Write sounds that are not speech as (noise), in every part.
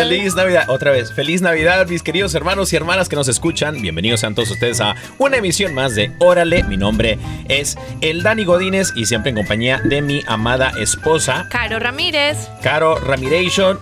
Feliz Navidad, otra vez, feliz Navidad, mis queridos hermanos y hermanas que nos escuchan. Bienvenidos sean todos ustedes a una emisión más de Órale. Mi nombre es el Dani Godínez y siempre en compañía de mi amada esposa, Caro Ramírez. Caro Ramiration.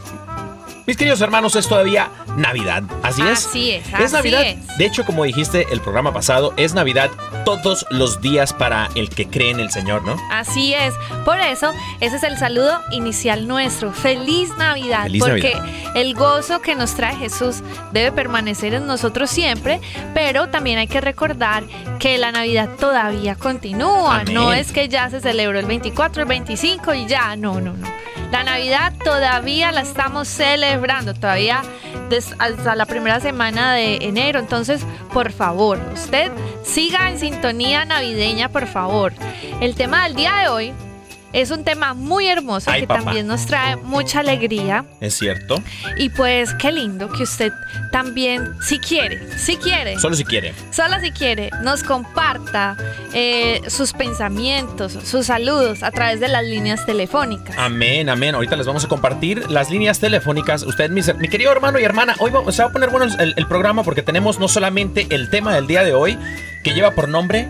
Mis queridos hermanos, es todavía Navidad, ¿así es? Así es, Es así Navidad. es. De hecho, como dijiste el programa pasado, es Navidad todos los días para el que cree en el Señor, ¿no? Así es. Por eso, ese es el saludo inicial nuestro. Feliz Navidad. Feliz porque Navidad. el gozo que nos trae Jesús debe permanecer en nosotros siempre, pero también hay que recordar que la Navidad todavía continúa. Amén. No es que ya se celebró el 24, el 25 y ya. No, no, no. La Navidad todavía la estamos celebrando, todavía hasta la primera semana de enero. Entonces, por favor, usted siga en sintonía navideña, por favor. El tema del día de hoy es un tema muy hermoso Ay, que papá. también nos trae mucha alegría. Es cierto. Y pues qué lindo que usted también, si quiere, si quiere, Solo si quiere. solo si quiere, nos comparta eh, sus pensamientos, sus saludos a través de las líneas telefónicas. Amén, amén. Ahorita les vamos a compartir las líneas telefónicas. Usted, mi, mi querido hermano y hermana, hoy va- se va a poner bueno el, el programa porque tenemos no solamente el tema del día de hoy, que lleva por nombre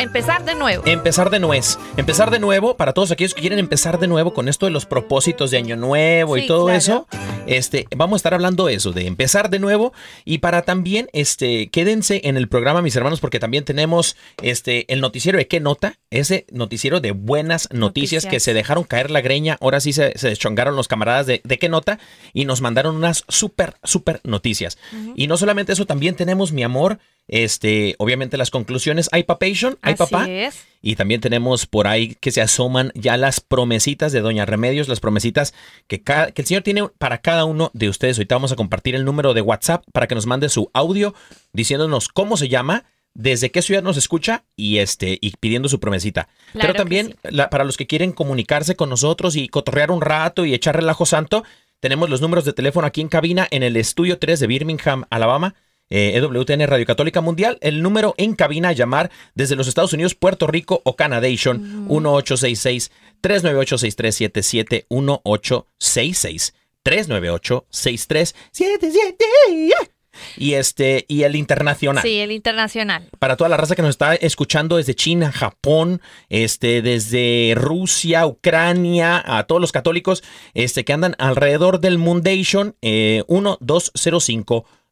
Empezar de nuevo. Empezar de nuez. Empezar de nuevo, para todos aquellos que quieren empezar de nuevo con esto de los propósitos de Año Nuevo y todo claro. eso, este, vamos a estar hablando de eso, de empezar de nuevo. Y para también, este, quédense en el programa, mis hermanos, porque también tenemos este, el noticiero de qué nota, ese noticiero de buenas noticias, Noticias. que se dejaron caer la greña. Ahora sí se, se deschongaron los camaradas de, de qué nota y nos mandaron unas súper, súper noticias. Y no solamente eso, también tenemos, mi amor, este, obviamente las conclusiones. Hay papation, hay Así papá. es. Y también tenemos por ahí que se asoman ya las promesitas de Doña Remedios, las promesitas que, ca- que el Señor tiene para cada uno de ustedes. Ahorita vamos a compartir el número de WhatsApp para que nos mande su audio diciéndonos cómo se llama, desde qué ciudad nos escucha y este y pidiendo su promesita. Claro Pero también la- para los que quieren comunicarse con nosotros y cotorrear un rato y echar relajo santo, tenemos los números de teléfono aquí en cabina en el estudio 3 de Birmingham, Alabama. Eh, EWTN Radio Católica Mundial, el número en cabina a llamar desde los Estados Unidos, Puerto Rico o Canadation, 1866-398-6377, 1866-398-6377. Y este, y el internacional. Sí, el internacional. Para toda la raza que nos está escuchando desde China, Japón, este, desde Rusia, Ucrania, a todos los católicos este, que andan alrededor del Mundation, eh,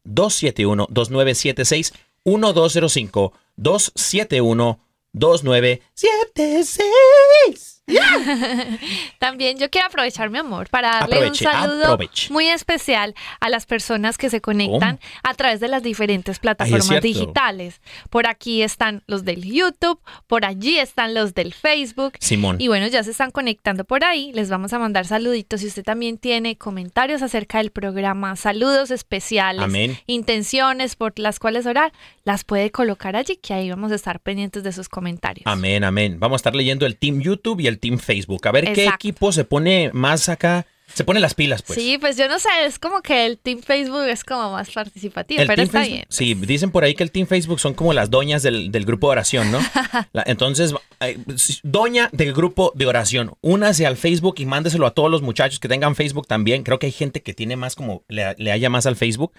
1205-271-2976, 1205-271-2976. (laughs) También yo quiero aprovechar mi amor para darle Aproveche, un saludo aproveche. muy especial a las personas que se conectan a través de las diferentes plataformas digitales. Por aquí están los del YouTube, por allí están los del Facebook. Simón. Y bueno, ya se están conectando por ahí. Les vamos a mandar saluditos. Si usted también tiene comentarios acerca del programa, saludos especiales, Amén. intenciones por las cuales orar, las puede colocar allí, que ahí vamos a estar pendientes de sus comentarios. Amén, amén. Vamos a estar leyendo el Team YouTube y el Team Facebook. A ver qué equipo se pone más acá se pone las pilas, pues. Sí, pues yo no sé, es como que el Team Facebook es como más participativo, El pero está Facebook- bien. Sí, dicen por ahí que el Team Facebook son como las doñas del, del grupo de oración, ¿no? (laughs) La- entonces, doña del grupo de oración, únase al Facebook y mándeselo a todos los muchachos que tengan Facebook también. Creo que hay gente que tiene más como, le, le haya más al Facebook,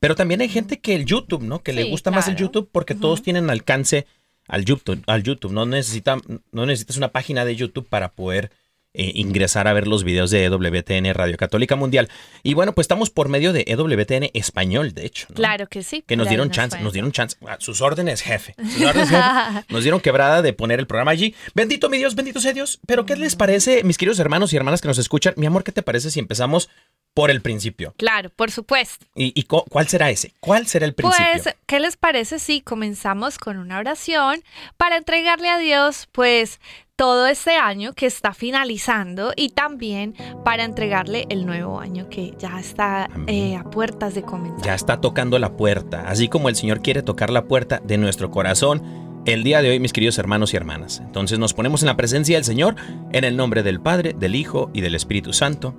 pero también hay gente que el YouTube, ¿no? Que le gusta más el. YouTube porque todos tienen alcance al YouTube. Al YouTube. No, necesita, no necesitas una página de YouTube para poder eh, ingresar a ver los videos de EWTN Radio Católica Mundial. Y bueno, pues estamos por medio de EWTN Español, de hecho. ¿no? Claro que sí. Que nos dieron chance, nos dieron chance. A sus órdenes, jefe. Sus órdenes, jefe. (laughs) Nos dieron quebrada de poner el programa allí. Bendito mi Dios, bendito sea Dios. Pero ¿qué les parece, mis queridos hermanos y hermanas que nos escuchan? Mi amor, ¿qué te parece si empezamos por el principio? Claro, por supuesto. ¿Y, y cu- cuál será ese? ¿Cuál será el principio? Pues, ¿qué les parece si comenzamos con una oración para entregarle a Dios, pues, todo este año que está finalizando y también para entregarle el nuevo año que ya está eh, a puertas de comenzar? ya está tocando la puerta, así como el Señor quiere tocar la puerta de nuestro corazón el día de hoy, mis queridos hermanos y hermanas. Entonces nos ponemos en la presencia del Señor, en el nombre del Padre, del Hijo y del Espíritu Santo.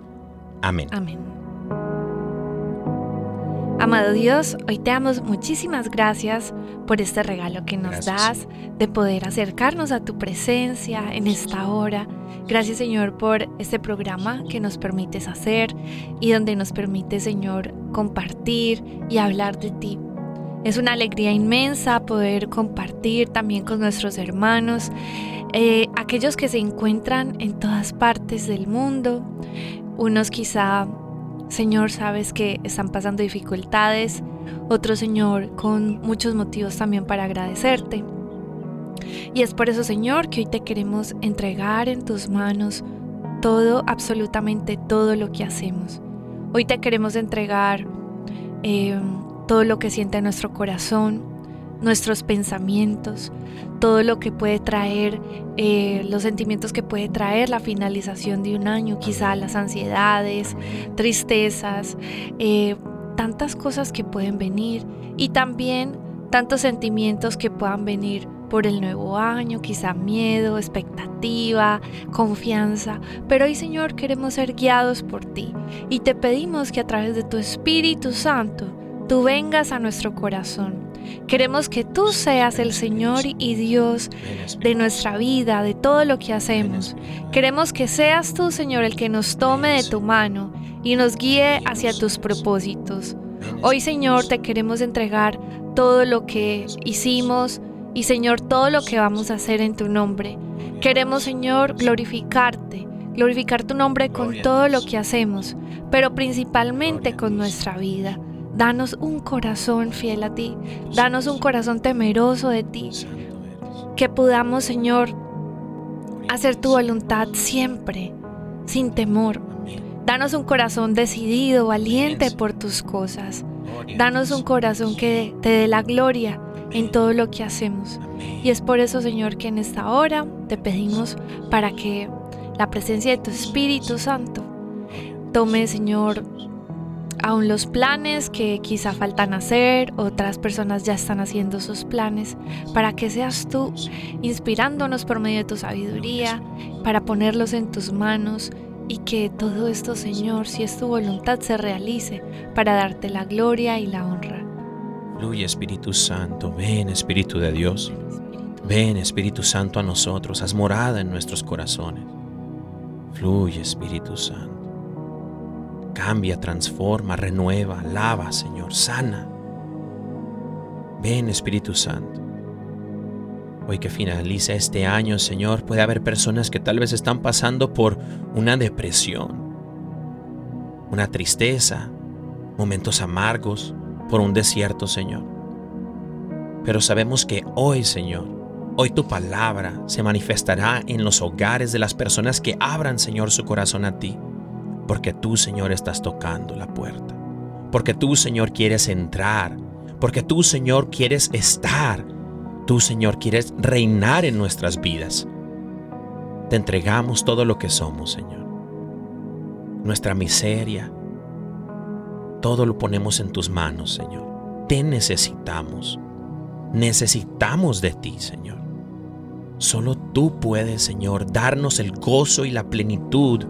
Amén. Amén. Amado Dios, hoy te damos muchísimas gracias por este regalo que nos Gracias, das de poder acercarnos a tu presencia en esta hora. Gracias Señor por este programa que nos permites hacer y donde nos permite Señor compartir y hablar de ti. Es una alegría inmensa poder compartir también con nuestros hermanos, eh, aquellos que se encuentran en todas partes del mundo, unos quizá Señor, sabes que están pasando dificultades. Otro Señor con muchos motivos también para agradecerte. Y es por eso, Señor, que hoy te queremos entregar en tus manos todo, absolutamente todo lo que hacemos. Hoy te queremos entregar eh, todo lo que siente nuestro corazón, nuestros pensamientos, todo lo que puede traer, eh, los sentimientos que puede traer la finalización de un año, quizá las ansiedades, tristezas, eh, tantas cosas que pueden venir y también tantos sentimientos que puedan venir por el nuevo año, quizá miedo, expectativa, confianza. Pero hoy Señor queremos ser guiados por ti y te pedimos que a través de tu Espíritu Santo tú vengas a nuestro corazón. Queremos que tú seas el Señor y Dios de nuestra vida, de todo lo que hacemos. Queremos que seas tú, Señor, el que nos tome de tu mano y nos guíe hacia tus propósitos. Hoy, Señor, te queremos entregar todo lo que hicimos y, Señor, todo lo que vamos a hacer en tu nombre. Queremos, Señor, glorificarte, glorificar tu nombre con todo lo que hacemos, pero principalmente con nuestra vida. Danos un corazón fiel a ti, danos un corazón temeroso de ti, que podamos, Señor, hacer tu voluntad siempre, sin temor. Danos un corazón decidido, valiente por tus cosas. Danos un corazón que te dé la gloria en todo lo que hacemos. Y es por eso, Señor, que en esta hora te pedimos para que la presencia de tu Espíritu Santo tome, Señor, aún los planes que quizá faltan hacer, otras personas ya están haciendo sus planes, para que seas tú inspirándonos por medio de tu sabiduría, para ponerlos en tus manos y que todo esto, Señor, si es tu voluntad, se realice para darte la gloria y la honra. Fluye Espíritu Santo, ven Espíritu de Dios, ven Espíritu Santo a nosotros, haz morada en nuestros corazones. Fluye Espíritu Santo. Cambia, transforma, renueva, lava, Señor, sana. Ven Espíritu Santo. Hoy que finaliza este año, Señor, puede haber personas que tal vez están pasando por una depresión, una tristeza, momentos amargos, por un desierto, Señor. Pero sabemos que hoy, Señor, hoy tu palabra se manifestará en los hogares de las personas que abran, Señor, su corazón a ti. Porque tú, Señor, estás tocando la puerta. Porque tú, Señor, quieres entrar. Porque tú, Señor, quieres estar. Tú, Señor, quieres reinar en nuestras vidas. Te entregamos todo lo que somos, Señor. Nuestra miseria, todo lo ponemos en tus manos, Señor. Te necesitamos. Necesitamos de ti, Señor. Solo tú puedes, Señor, darnos el gozo y la plenitud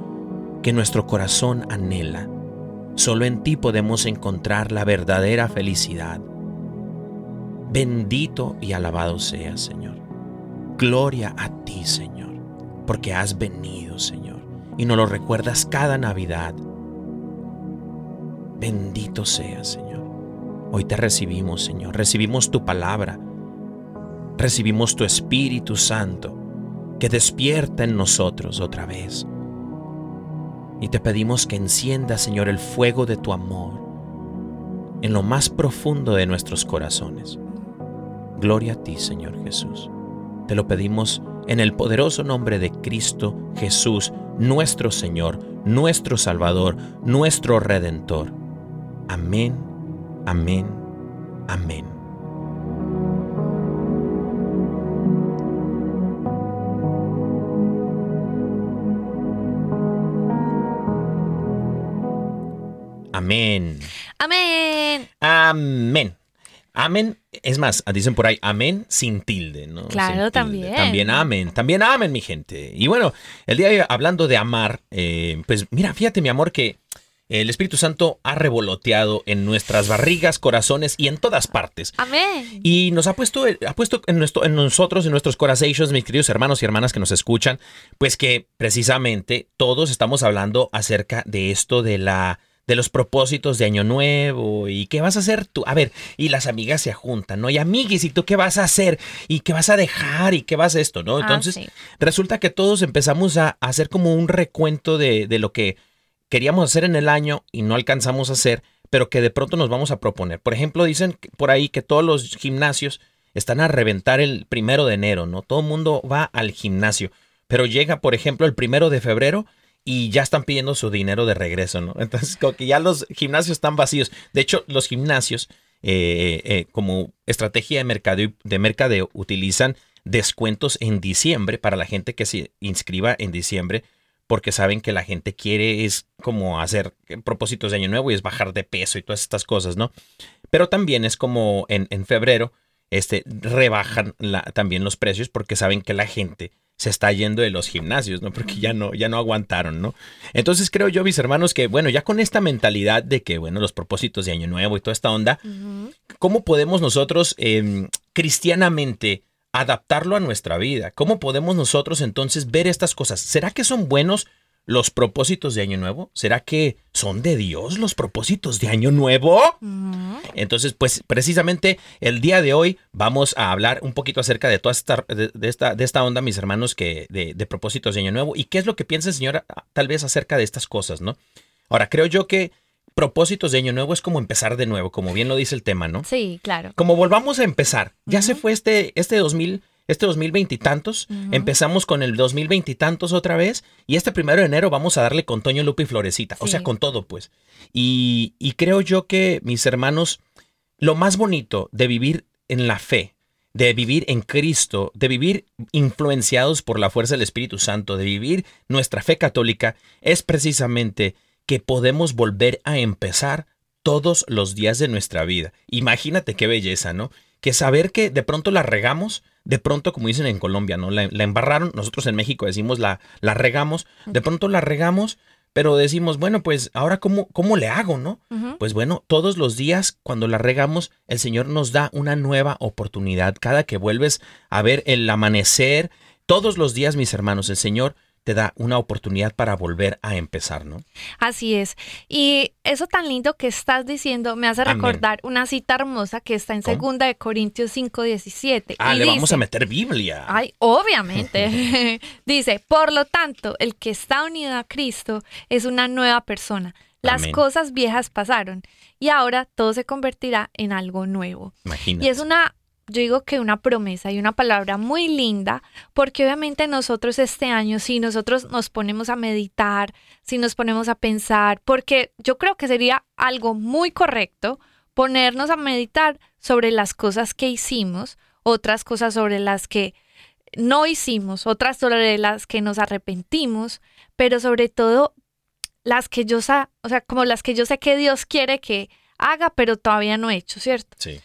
que nuestro corazón anhela. Solo en ti podemos encontrar la verdadera felicidad. Bendito y alabado seas, Señor. Gloria a ti, Señor, porque has venido, Señor, y nos lo recuerdas cada Navidad. Bendito seas, Señor. Hoy te recibimos, Señor. Recibimos tu palabra. Recibimos tu Espíritu Santo que despierta en nosotros otra vez. Y te pedimos que encienda, Señor, el fuego de tu amor en lo más profundo de nuestros corazones. Gloria a ti, Señor Jesús. Te lo pedimos en el poderoso nombre de Cristo Jesús, nuestro Señor, nuestro Salvador, nuestro Redentor. Amén, amén, amén. Amén. Amén. Amén. Amén. Es más, dicen por ahí amén sin tilde, ¿no? Claro, tilde. también. También amén. También amén, mi gente. Y bueno, el día de hoy, hablando de amar, eh, pues mira, fíjate, mi amor, que el Espíritu Santo ha revoloteado en nuestras barrigas, corazones y en todas partes. Amén. Y nos ha puesto, ha puesto en, nuestro, en nosotros, en nuestros corazones, mis queridos hermanos y hermanas que nos escuchan, pues que precisamente todos estamos hablando acerca de esto de la de los propósitos de Año Nuevo y qué vas a hacer tú. A ver, y las amigas se juntan, ¿no? Y amiguis, ¿y tú qué vas a hacer? ¿Y qué vas a dejar? ¿Y qué vas a esto? ¿no? Ah, Entonces, sí. resulta que todos empezamos a, a hacer como un recuento de, de lo que queríamos hacer en el año y no alcanzamos a hacer, pero que de pronto nos vamos a proponer. Por ejemplo, dicen por ahí que todos los gimnasios están a reventar el primero de enero, ¿no? Todo el mundo va al gimnasio, pero llega, por ejemplo, el primero de febrero y ya están pidiendo su dinero de regreso, ¿no? (laughs) Entonces, como que ya los gimnasios están vacíos. De hecho, los gimnasios, eh, eh, como estrategia de mercadeo, de mercadeo, utilizan descuentos en diciembre para la gente que se inscriba en diciembre porque saben que la gente quiere es como hacer propósitos de año nuevo y es bajar de peso y todas estas cosas, ¿no? Pero también es como en, en febrero, este, rebajan también los precios porque saben que la gente se está yendo de los gimnasios, ¿no? Porque ya no, ya no aguantaron, ¿no? Entonces creo yo, mis hermanos, que bueno, ya con esta mentalidad de que, bueno, los propósitos de año nuevo y toda esta onda. ¿cómo podemos nosotros eh, cristianamente adaptarlo a nuestra vida? ¿Cómo podemos nosotros entonces ver estas cosas? ¿Será que son buenos los propósitos de Año Nuevo? ¿Será que son de Dios los propósitos de Año Nuevo? Entonces, pues precisamente el día de hoy vamos a hablar un poquito acerca de toda esta, de, de esta, de esta onda, mis hermanos, que de, de propósitos de Año Nuevo y qué es lo que piensa el Señor ah, tal vez acerca de estas cosas, ¿no? Ahora, creo yo que propósitos de Año Nuevo es como empezar de nuevo, como bien lo dice el tema, ¿no? Sí, claro. Como volvamos a empezar, ya se fue este, este 2000, este 2020 y tantos, empezamos con el 2020 y tantos otra vez, y este primero de enero vamos a darle con Toño, Lupe y Florecita, o sea, con todo, pues. Y, y creo yo que, mis hermanos, lo más bonito de vivir en la fe, de vivir en Cristo, de vivir influenciados por la fuerza del Espíritu Santo, de vivir nuestra fe católica, es precisamente que podemos volver a empezar todos los días de nuestra vida. Imagínate qué belleza, ¿no? Que saber que de pronto la regamos, de pronto, como dicen en Colombia, ¿no? La, la embarraron, nosotros en México decimos la, la regamos, de pronto la regamos, pero decimos, bueno, pues ahora cómo, cómo le hago, ¿no? Pues bueno, todos los días cuando la regamos, el Señor nos da una nueva oportunidad. Cada que vuelves a ver el amanecer, todos los días, mis hermanos, el Señor te da una oportunidad para volver a empezar, ¿no? Así es. Y eso tan lindo que estás diciendo me hace Amén. recordar una cita hermosa que está en ¿Cómo? segunda de Corintios 5:17. Ah, y le vamos a meter Biblia. Ay, obviamente. (laughs) (laughs) Dice, por lo tanto, el que está unido a Cristo es una nueva persona. Las Amén. cosas viejas pasaron y ahora todo se convertirá en algo nuevo. Imagínate. Y es una, yo digo que una promesa y una palabra muy linda, porque obviamente nosotros este año, si nosotros nos ponemos a meditar, si nos ponemos a pensar, porque yo creo que sería algo muy correcto ponernos a meditar sobre las cosas que hicimos, otras cosas sobre las que no hicimos, otras sobre las que nos arrepentimos, pero sobre todo las que yo sa o sea, como las que yo sé que Dios quiere que haga, pero todavía no he hecho, ¿cierto? Sí.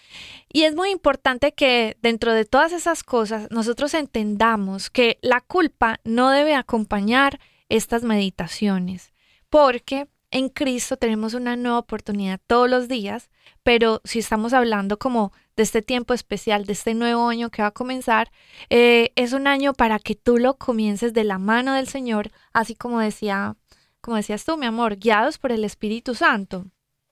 Y es muy importante que dentro de todas esas cosas nosotros entendamos que la culpa no debe acompañar estas meditaciones. porque en Cristo tenemos una nueva oportunidad todos los días, pero si estamos hablando como de este tiempo especial, de este nuevo año que va a comenzar, eh, es un año para que tú lo comiences de la mano del Señor, así como decía, como decías tú, mi amor, guiados por el Espíritu Santo.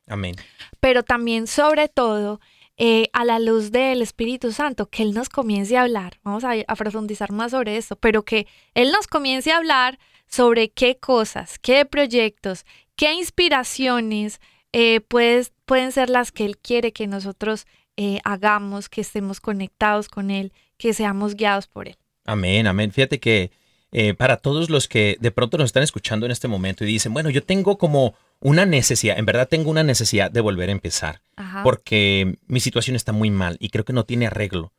Amén. Pero también, sobre todo, eh, a la luz del Espíritu Santo, que Él nos comience a hablar. Vamos a, a profundizar más sobre eso, pero que Él nos comience a hablar sobre qué cosas, qué proyectos, qué inspiraciones eh, pues, pueden ser las que Él quiere que nosotros eh, hagamos, que estemos conectados con Él, que seamos guiados por Él. Amén, amén. Fíjate que eh, para todos los que de pronto nos están escuchando en este momento y dicen, bueno, yo tengo como una necesidad, en verdad tengo una necesidad de volver a empezar, Ajá. porque mi situación está muy mal y creo que no tiene arreglo.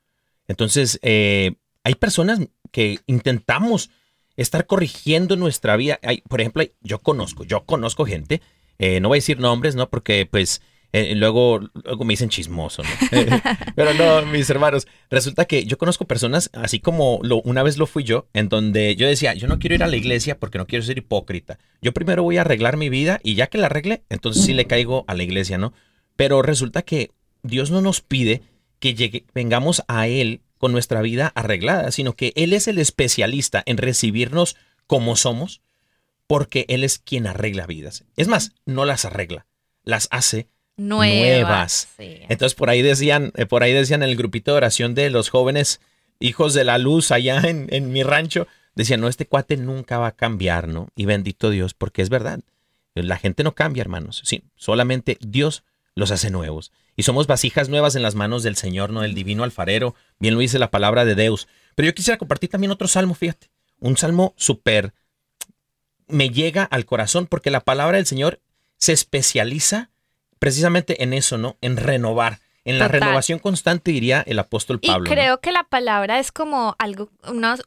Entonces, eh, hay personas que intentamos estar corrigiendo nuestra vida. Hay, por ejemplo, yo conozco, yo conozco gente, eh, no voy a decir nombres, ¿no? Porque pues eh, luego, luego me dicen chismoso, ¿no? (laughs) Pero no, mis hermanos, resulta que yo conozco personas, así como una vez lo fui yo, en donde yo decía, yo no quiero ir a la iglesia porque no quiero ser hipócrita. Yo primero voy a arreglar mi vida y ya que la arregle, entonces sí le caigo a la iglesia, ¿no? Pero resulta que Dios no nos pide que llegue- vengamos a Él con nuestra vida arreglada, sino que Él es el especialista en recibirnos como somos, porque Él es quien arregla vidas. Es más, no las arregla, las hace Nuevas. nuevas. sí. entonces por ahí decían, eh, por ahí decían el grupito de oración de los jóvenes hijos de la luz allá en, en mi rancho, decían, no, este cuate nunca va a cambiar, ¿no? Y bendito Dios, porque es verdad. La gente no cambia, hermanos. Sí, solamente Dios los hace nuevos. Y somos vasijas nuevas en las manos del Señor, no del divino alfarero. Bien lo dice la palabra de Dios. Pero yo quisiera compartir también otro salmo, fíjate. Un salmo súper... Me llega al corazón porque la palabra del Señor se especializa precisamente en eso, ¿no? En renovar. En la Total. renovación constante, diría el apóstol Pablo. y ¿no? creo que la palabra es como algo,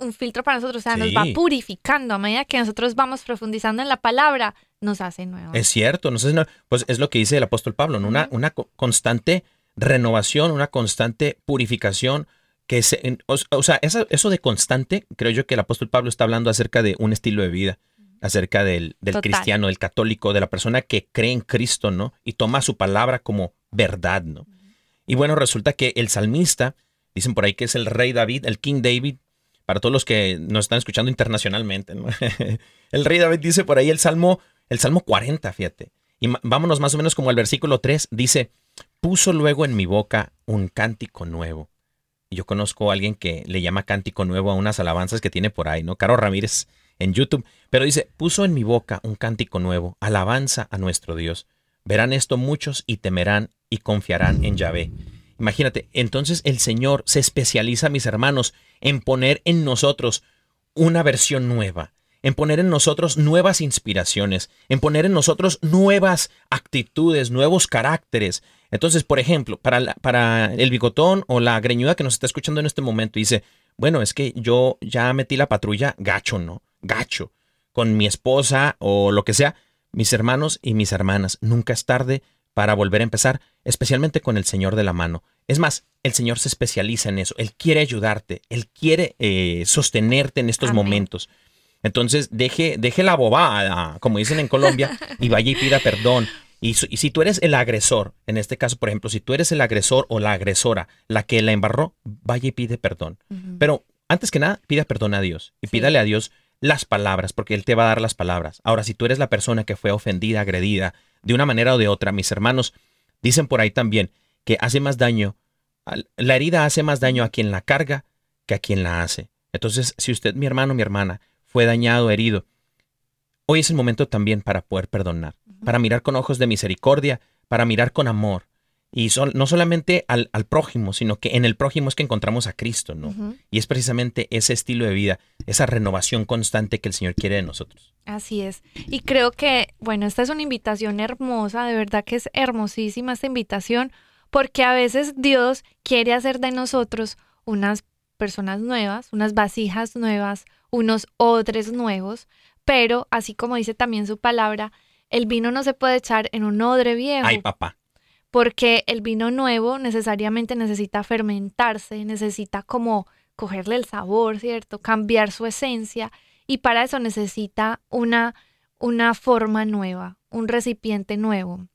un filtro para nosotros, o sea, nos va purificando a medida que nosotros vamos profundizando en la palabra, nos hace nuevos. Es cierto, no sé, no, pues es lo que dice el apóstol Pablo, ¿no? una, una co- constante renovación, una constante purificación, que se, o sea, eso, eso de constante, creo yo que el apóstol Pablo está hablando acerca de un estilo de vida, acerca del, cristiano, del católico, de la persona que cree en Cristo, ¿no? Y toma su palabra como verdad, ¿no? Y bueno, resulta que el salmista, dicen por ahí que es el rey David, el King David, para todos los que nos están escuchando internacionalmente, ¿no? (laughs) el rey David dice por ahí el salmo, el salmo 40, fíjate. Y vámonos más o menos como al versículo 3, dice, puso luego en mi boca un cántico nuevo. Y yo conozco a alguien que le llama cántico nuevo a unas alabanzas que tiene por ahí, ¿no? Caro Ramírez en YouTube. Pero dice, puso en mi boca un cántico nuevo, alabanza a nuestro Dios. Verán esto muchos y temerán y confiarán en Yahvé. Imagínate, entonces el Señor se especializa, mis hermanos, en poner en nosotros una versión nueva, en poner en nosotros nuevas inspiraciones, en poner en nosotros nuevas actitudes, nuevos caracteres. Entonces, por ejemplo, para, para el bigotón o la greñuda que nos está escuchando en este momento, dice, bueno, es que yo ya metí la patrulla gacho, ¿no? Gacho, con mi esposa o lo que sea, mis hermanos y mis hermanas. Nunca es tarde para volver a empezar, especialmente con el Señor de la mano. Es más, el Señor se especializa en eso. Él quiere ayudarte, Él quiere eh, sostenerte en estos Amén. momentos. Entonces, deje, deje la bobada, como dicen en Colombia, (laughs) y vaya y pida perdón. Y, si tú eres el agresor, en este caso, por ejemplo, si tú eres el agresor o la agresora, la que la embarró, vaya y pide perdón. Pero antes que nada, pida perdón a Dios y Sí. pídale a Dios las palabras, porque Él te va a dar las palabras. Ahora, si tú eres la persona que fue ofendida, agredida, de una manera o de otra, mis hermanos, dicen por ahí también que hace más daño, la herida hace más daño a quien la carga que a quien la hace. Entonces, si usted, mi hermano, mi hermana, fue dañado, herido, hoy es el momento también para poder perdonar, para mirar con ojos de misericordia, para mirar con amor. Y no solamente al, al prójimo, sino que en el prójimo es que encontramos a Cristo, ¿no? Y es precisamente ese estilo de vida, esa renovación constante que el Señor quiere de nosotros. Así es. Y creo que, bueno, esta es una invitación hermosa, de verdad que es hermosísima esta invitación, porque a veces Dios quiere hacer de nosotros unas personas nuevas, unas vasijas nuevas, unos odres nuevos, pero así como dice también su palabra, el vino no se puede echar en un odre viejo Ay, papá. Porque el vino nuevo necesariamente necesita fermentarse, necesita como cogerle el sabor, ¿cierto? Cambiar su esencia y para eso necesita una una forma nueva, un recipiente nuevo.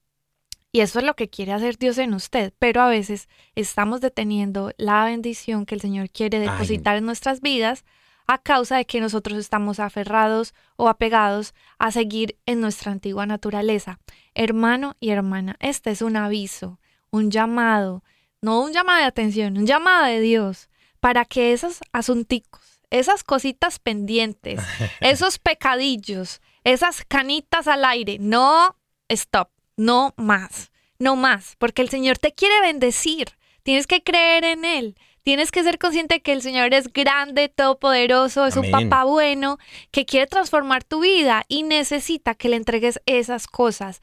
Y eso es lo que quiere hacer Dios en usted, pero a veces estamos deteniendo la bendición que el Señor quiere depositar en nuestras vidas a causa de que nosotros estamos aferrados o apegados a seguir en nuestra antigua naturaleza. Hermano y hermana, este es un aviso, un llamado, no un llamado de atención, un llamado de Dios para que esos asunticos, esas cositas pendientes, (laughs) esos pecadillos, esas canitas al aire, no, stop, no más, no más, porque el Señor te quiere bendecir, tienes que creer en Él. Tienes que ser consciente que el Señor es grande, todopoderoso, es un papá bueno, que quiere transformar tu vida y necesita que le entregues esas cosas.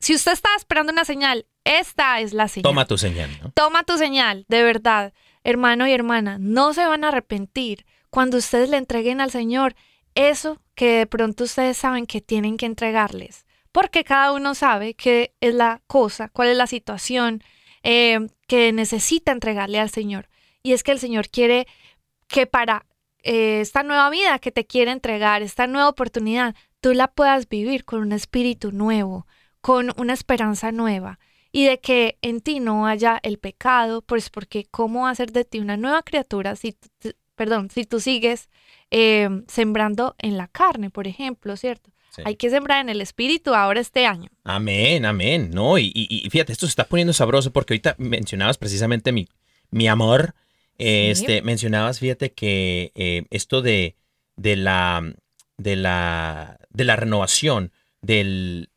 Si usted está esperando una señal, esta es la señal. Toma tu señal. ¿no? Toma tu señal, de verdad. Hermano y hermana, no se van a arrepentir cuando ustedes le entreguen al Señor eso que de pronto ustedes saben que tienen que entregarles. Porque cada uno sabe qué es la cosa, cuál es la situación eh, que necesita entregarle al Señor. Y es que el Señor quiere que para eh, esta nueva vida que te quiere entregar, esta nueva oportunidad, tú la puedas vivir con un espíritu nuevo, con una esperanza nueva y de que en ti no haya el pecado, pues porque cómo hacer de ti una nueva criatura si, perdón, si tú sigues eh, sembrando en la carne, por ejemplo, ¿cierto? Hay que sembrar en el espíritu ahora este año. Amén, amén. No, y, y, fíjate, esto se está poniendo sabroso porque ahorita mencionabas precisamente mi, mi amor este, mencionabas, fíjate que eh, esto de, de, la, de, la, de la renovación, del,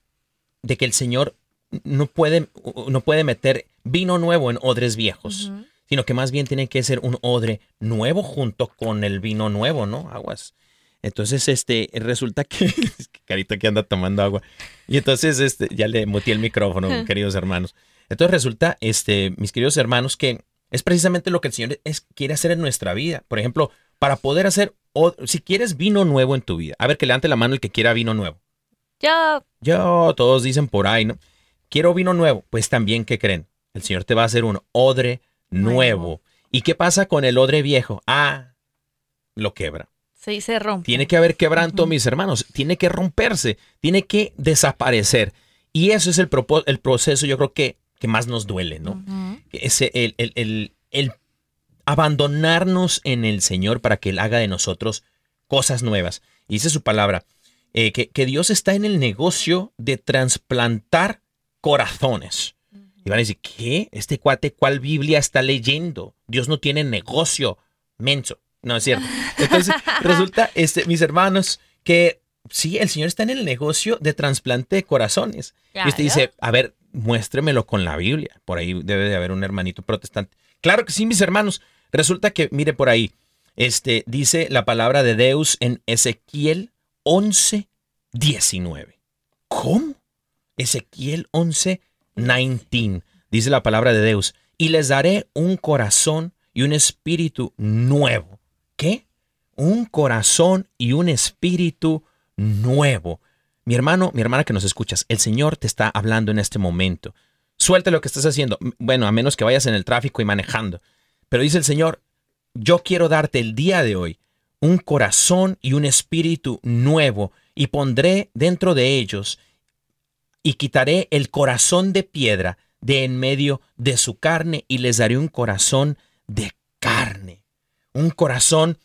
de que el Señor no puede, no puede meter vino nuevo en odres viejos, sino que más bien tiene que ser un odre nuevo junto con el vino nuevo, ¿no? Aguas. Entonces, este, resulta que, (laughs) carita que anda tomando agua. Y entonces, este, ya le muteé el micrófono, (laughs) queridos hermanos. Entonces resulta, este, mis queridos hermanos, que es precisamente lo que el Señor es, quiere hacer en nuestra vida. Por ejemplo, para poder hacer, si quieres vino nuevo en tu vida, a ver que levante la mano el que quiera vino nuevo. Yo. Yo, todos dicen por ahí, ¿no? Quiero vino nuevo. Pues también, ¿qué creen? El Señor te va a hacer un odre nuevo. ¿Y qué pasa con el odre viejo? Ah, lo quebra. Sí, se rompe. Tiene que haber quebranto, mis hermanos. Tiene que romperse. Tiene que desaparecer. Y eso es el, el proceso, yo creo que que más nos duele, ¿no? Ese, el, el, el, abandonarnos en el Señor para que Él haga de nosotros cosas nuevas. Y dice su palabra, eh, que, que, Dios está en el negocio de trasplantar corazones. Y van a decir, ¿qué? ¿Este cuate cuál Biblia está leyendo? Dios no tiene negocio, menso. No es cierto. Entonces, (laughs) resulta, este, mis hermanos, que sí, el Señor está en el negocio de trasplante de corazones. Y usted dice, a ver, muéstremelo con la Biblia. Por ahí debe de haber un hermanito protestante. Claro que sí, mis hermanos. Resulta que, mire por ahí, este, dice la palabra de Deus en Ezequiel 11, 19. ¿Cómo? Ezequiel 11, 19. Dice la palabra de Deus. Y les daré un corazón y un espíritu nuevo. ¿Qué? Un corazón y un espíritu nuevo. Mi hermano, mi hermana que nos escuchas, el Señor te está hablando en este momento. Suelte lo que estás haciendo. Bueno, a menos que vayas en el tráfico y manejando. Pero dice el Señor, yo quiero darte el día de hoy un corazón y un espíritu nuevo y pondré dentro de ellos y quitaré el corazón de piedra de en medio de su carne y les daré un corazón de carne, un corazón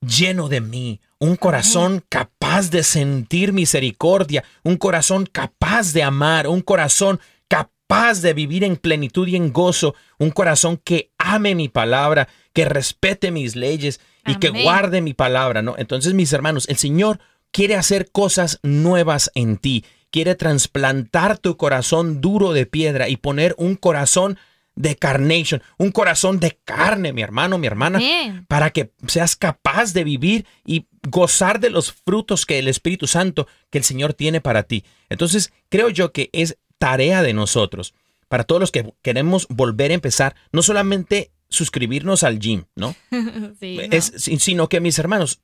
lleno de mí, un corazón capaz de sentir misericordia, un corazón capaz de amar, un corazón capaz de vivir en plenitud y en gozo, un corazón que ame mi palabra, que respete mis leyes y que guarde mi palabra, ¿no? Entonces, mis hermanos, el Señor quiere hacer cosas nuevas en ti, quiere trasplantar tu corazón duro de piedra y poner un corazón de carnation, un corazón de carne, mi hermano, mi hermana, para que seas capaz de vivir y gozar de los frutos que el Espíritu Santo, que el Señor tiene para ti. Entonces, creo yo que es tarea de nosotros, para todos los que queremos volver a empezar, no solamente suscribirnos al gym, ¿no? (laughs) sí, es, sino que mis hermanos,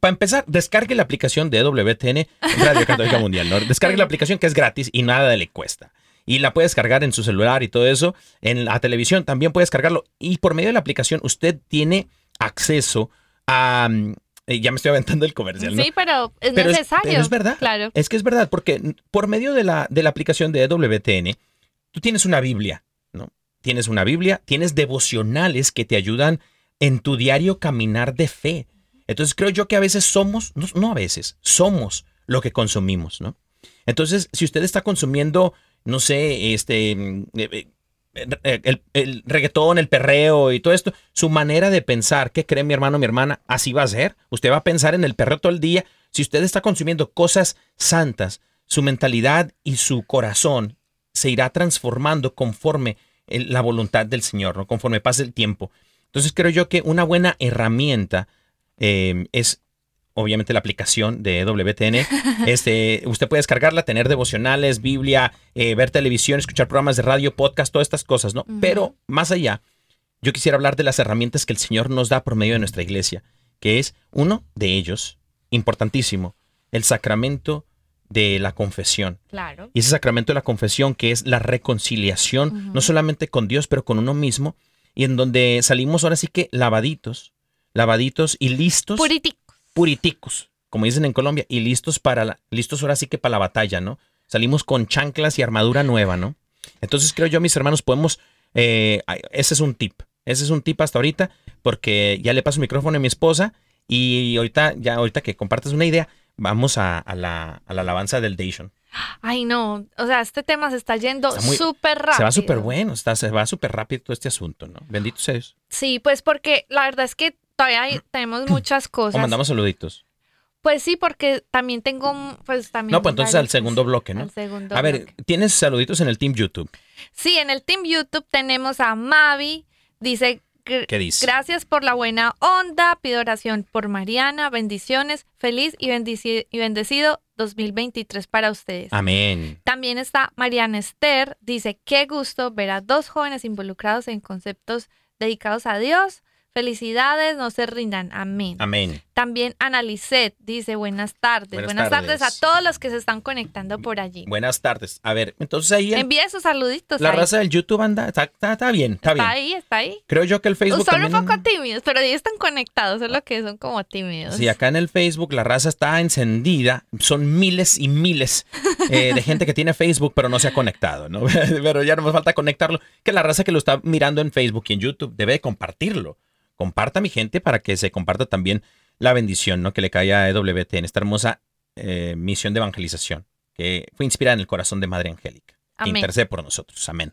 para empezar, descargue la aplicación de WTN Radio Católica Mundial, ¿no? Descargue la aplicación que es gratis y nada le cuesta y la puedes cargar en su celular y todo eso. En la televisión también puedes cargarlo y por medio de la aplicación usted tiene acceso a, eh, ya me estoy aventando el comercial, ¿no? Sí, pero es Pero es- necesario. pero es verdad. Claro. Es que es verdad, porque por medio de la, de la aplicación de EWTN, tú tienes una Biblia, ¿no? Tienes una Biblia, tienes devocionales que te ayudan en tu diario caminar de fe. Entonces creo yo que a veces somos, no, no a veces, somos lo que consumimos, ¿no? Entonces, si usted está consumiendo, no sé, este, mm, eh, eh, el, el reggaetón, el perreo y todo esto, su manera de pensar, ¿qué cree mi hermano, mi hermana? Así va a ser. Usted va a pensar en el perreo todo el día. Si usted está consumiendo cosas santas, su mentalidad y su corazón se irá transformando conforme el- la voluntad del Señor, ¿no? conforme pase el tiempo. Entonces creo yo que una buena herramienta eh, es obviamente la aplicación de EWTN. (laughs) Este, usted puede descargarla, tener devocionales, Biblia, eh, ver televisión, escuchar programas de radio, podcast, todas estas cosas, ¿no? Pero más allá, yo quisiera hablar de las herramientas que el Señor nos da por medio de nuestra iglesia, que es uno de ellos, importantísimo, el sacramento de la confesión. Claro. Y ese sacramento de la confesión que es la reconciliación, no solamente con Dios, pero con uno mismo, y en donde salimos ahora sí que lavaditos, lavaditos y listos. Puriticos, como dicen en Colombia, y listos para la, listos ahora sí que para la batalla, ¿no? Salimos con chanclas y armadura nueva, ¿no? Entonces creo yo, mis hermanos, podemos, eh, ese es un tip, ese es un tip hasta ahorita, porque ya le paso el micrófono a mi esposa y ahorita, ya ahorita que compartas una idea, vamos a, a la, a la alabanza del Dation. Ay, no. O sea, este tema se está yendo súper rápido. Se va súper bueno, está, se va súper rápido todo este asunto, ¿no? Bendito sea Dios. Sí, pues porque la verdad es que todavía hay- tenemos (clears throat) muchas O cosas. mandamos saluditos. Pues sí, porque también tengo, pues también. No, pues entonces al segundo bloque, ¿no? al segundo A ver, bloque. tienes saluditos en el Team YouTube. Sí, en el Team YouTube tenemos a Mavi. Dice, ¿Qué dice? gracias por la buena onda. Pido oración por Mariana. Bendiciones. Feliz y, bendici- y bendecido 2023 para ustedes. Amén. También está Mariana Esther. Dice, qué gusto ver a dos jóvenes involucrados en conceptos dedicados a Dios. Felicidades, no se rindan. Amén. Amén. También Ana Lisset dice buenas tardes. Buenas Buenas, tardes. tardes. a todos los que se están conectando por allí. Buenas tardes. A ver, entonces ahí el- Envíe sus saluditos. la ahí. raza del YouTube anda, está, está- está bien, está bien. Ahí, está ahí. Creo yo que el Facebook Son un poco tímidos, pero ahí están conectados, solo que son como tímidos. Sí, acá en el Facebook la raza está encendida. Son miles y miles eh, de (laughs) gente que tiene Facebook, pero no se ha conectado, ¿no? (laughs) pero ya no me falta conectarlo. Que la raza que lo está mirando en Facebook y en YouTube debe de compartirlo. Comparta mi gente para que se comparta también la bendición, ¿no? Que le cae a EWT en esta hermosa eh, misión de evangelización que fue inspirada en el corazón de Madre Angélica. Que Amén. intercede por nosotros. Amén.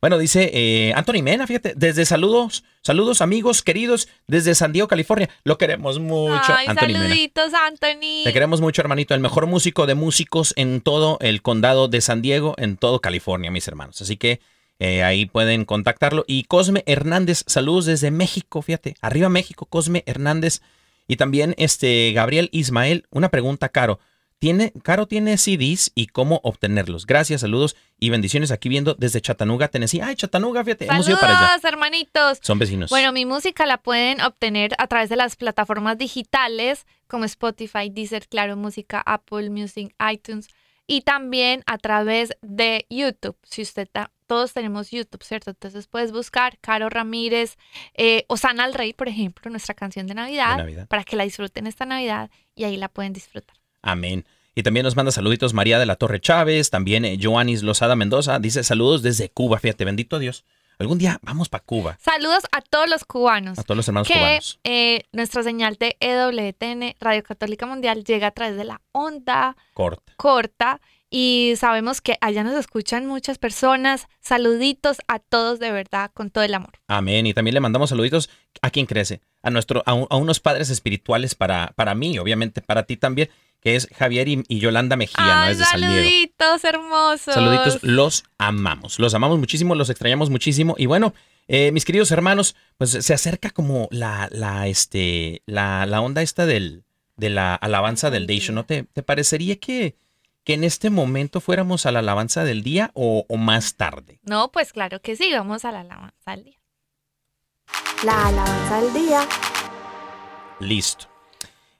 Bueno, dice eh, Anthony Mena, fíjate, desde saludos, saludos amigos queridos, desde San Diego, California. Lo queremos mucho, Ay, Anthony Mena. saluditos, Anthony. Te queremos mucho, hermanito. El mejor músico de músicos en todo el condado de San Diego, en todo California, mis hermanos. Así que eh, ahí pueden contactarlo. Y Cosme Hernández, saludos desde México, fíjate. Arriba México, Cosme Hernández. Y también este Gabriel Ismael, una pregunta, Caro. ¿Tiene, Caro tiene CDs y cómo obtenerlos? Gracias, saludos y bendiciones aquí viendo desde Chattanooga, Tennessee. Ay, Chattanooga, fíjate, hemos ido para allá. Saludos, hermanitos. Son vecinos. Bueno, mi música la pueden obtener a través de las plataformas digitales como Spotify, Deezer, Claro Música, Apple Music, iTunes y también a través de YouTube. Si usted todos tenemos YouTube, ¿cierto? Entonces puedes buscar Caro Ramírez, eh, Osana al Rey, por ejemplo, nuestra canción de Navidad, De Navidad. para que la disfruten esta Navidad y ahí la pueden disfrutar. Amén. Y también nos manda saluditos María de la Torre Chávez, también eh, Joanis Lozada Mendoza, dice saludos desde Cuba, fíjate, bendito Dios. Algún día vamos para Cuba, Saludos a todos los cubanos. a todos los hermanos que cubanos. eh, nuestra señal de EWTN, Radio Católica Mundial, llega a través de la onda Corta. corta y sabemos que allá nos escuchan muchas personas. Saluditos a todos de verdad, con todo el amor. Amén. Y también le mandamos saluditos a quien crece, a nuestro, a, un- a unos padres espirituales para, para mí, obviamente para ti también, que es Javier y, y Yolanda Mejía, ¿no? Es de saluditos hermosos. Saluditos, los amamos, los amamos muchísimo, los extrañamos muchísimo. Y bueno, eh, mis queridos hermanos, pues se acerca como la, la, este, la, la onda esta del, de la alabanza del Dation, ¿no? ¿Te, te parecería que, que en este momento fuéramos a la alabanza del día o, o más tarde? No, pues claro que sí, vamos a la alabanza al día. La alabanza del día. Listo.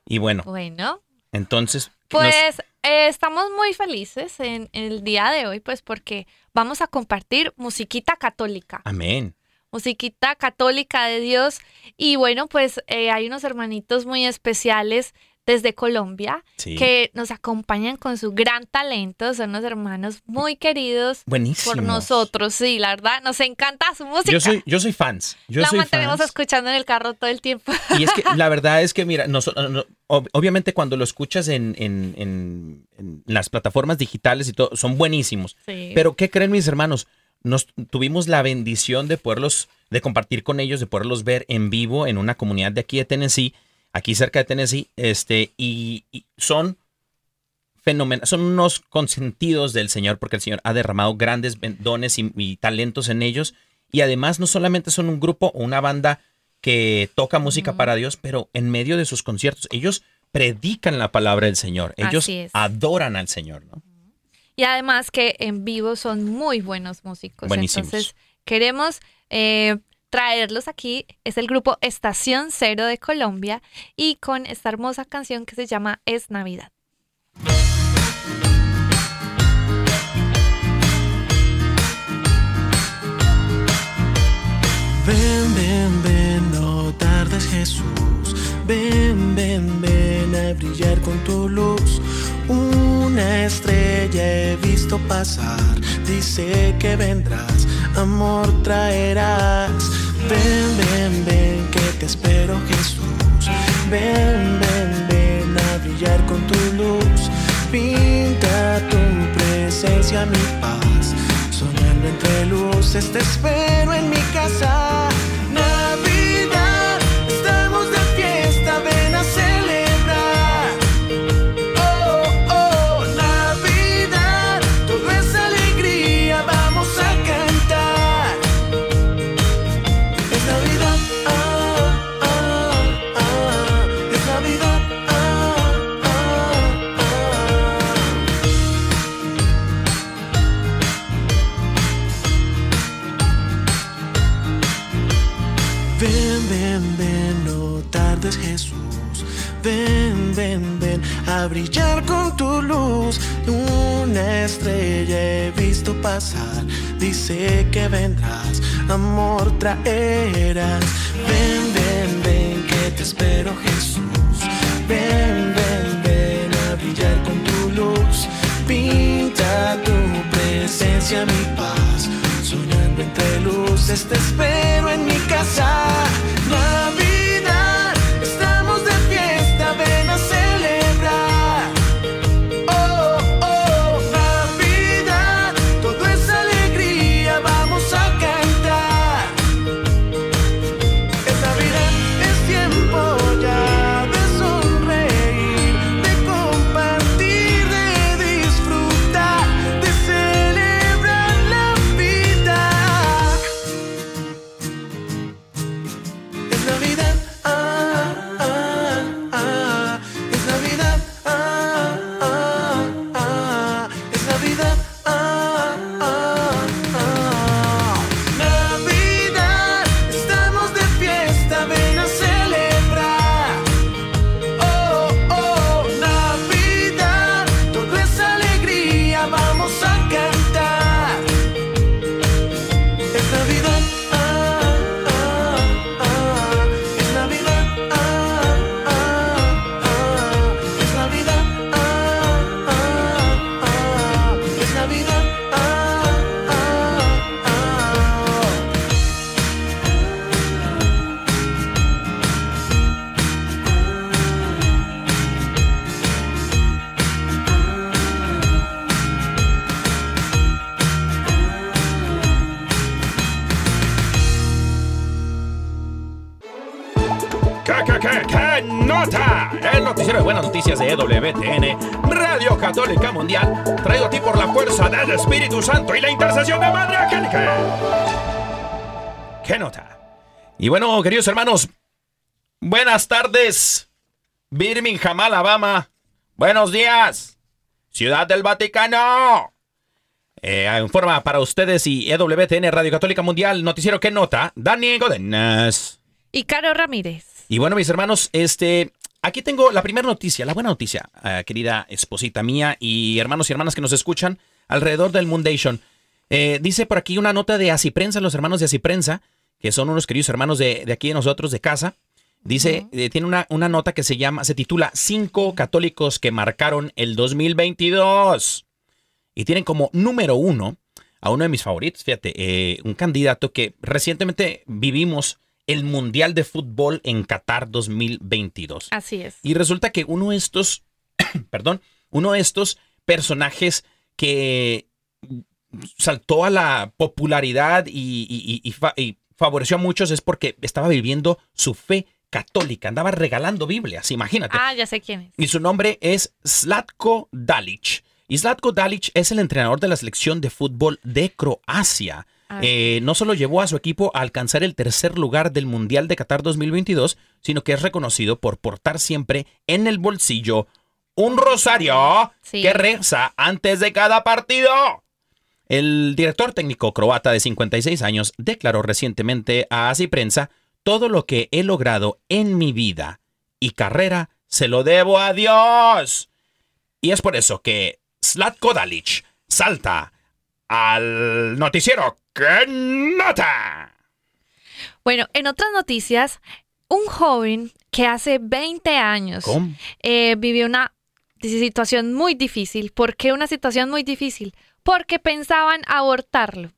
Y bueno, Bueno, entonces... nos- pues eh, estamos muy felices en el día de hoy, pues porque vamos a compartir musiquita católica. Amén. musiquita católica de Dios. Y bueno, pues eh, hay unos hermanitos muy especiales desde Colombia Sí. que nos acompañan con su gran talento. Son unos hermanos muy queridos Buenísimos. por nosotros. Sí, la verdad, nos encanta su música. Yo soy, yo soy fans. Yo la soy mantenemos fans. escuchando en el carro todo el tiempo. Y es que (laughs) la verdad es que, mira, no- ob- obviamente cuando lo escuchas en, en- en- en las plataformas digitales y todo, son buenísimos. Sí. Pero, ¿qué creen mis hermanos? Nos tuvimos la bendición de poderlos, de compartir con ellos, de poderlos ver en vivo en una comunidad de aquí de Tennessee, aquí cerca de Tennessee, este, y, y son fenomenales, son unos consentidos del Señor, porque el Señor ha derramado grandes dones y, y talentos en ellos. Y además no solamente son un grupo o una banda que toca música para Dios, pero en medio de sus conciertos, ellos predican la palabra del Señor, ellos adoran al Señor, ¿no? Y además que en vivo son muy buenos músicos. Buenísimos. Entonces queremos eh, traerlos aquí. Es el grupo Estación Cero de Colombia y con esta hermosa canción que se llama Es Navidad. Ven, ven, ven, no tardes Jesús. Ven, ven, ven a brillar con tu luz. Una estrella he visto pasar, dice que vendrás, amor traerás. Ven, ven, ven, que te espero Jesús. Ven, ven, ven a brillar con tu luz. Pinta tu presencia mi paz. Sonando entre luces, te espero en mi casa. A brillar con tu luz. Una estrella he visto pasar. Dice que vendrás, amor traerás. Ven, ven, ven, que te espero Jesús. Ven, ven, ven a brillar con tu luz. Pinta tu presencia mi paz. Soñando entre luces, te espero en mi casa. De Madre Angélica. ¿Qué nota? Y bueno, queridos hermanos, buenas tardes. Birmingham, Alabama. Buenos días. Ciudad del Vaticano. Eh, informa para ustedes y EWTN Radio Católica Mundial, noticiero que nota, Dani Godenas. Y Caro Ramírez. Y bueno, mis hermanos, este, aquí tengo la primera noticia, la buena noticia, eh, querida esposita mía y hermanos y hermanas que nos escuchan alrededor del Mundation. Eh, dice por aquí una nota de Así Prensa, los hermanos de Así Prensa, que son unos queridos hermanos de, de aquí de nosotros, de casa. Dice, eh, tiene una, una nota que se llama, se titula Cinco católicos que marcaron el 2022. Y tienen como número uno a uno de mis favoritos, fíjate, eh, un candidato que recientemente vivimos el Mundial de Fútbol en Qatar 2022. Así es. Y resulta que uno de estos, (coughs) perdón, uno de estos personajes que saltó a la popularidad y, y- y- y fa- y favoreció a muchos es porque estaba viviendo su fe católica, andaba regalando Biblias, imagínate. Ah, ya sé quién es. Y su nombre es Zlatko Dalic. Y Zlatko Dalic es el entrenador de la selección de fútbol de Croacia. Ah. Eh, no solo llevó a su equipo a alcanzar el tercer lugar del Mundial de Qatar 2022, sino que es reconocido por portar siempre en el bolsillo un rosario Sí. que reza antes de cada partido. El director técnico croata de 56 años declaró recientemente a Así Prensa, todo lo que he logrado en mi vida y carrera se lo debo a Dios. Y es por eso que Zlatko Dalic salta al noticiero que nota. Bueno, en otras noticias, un joven que hace 20 años eh, vivió una situación muy difícil. ¿Por qué una situación muy difícil? Porque pensaban abortarlo.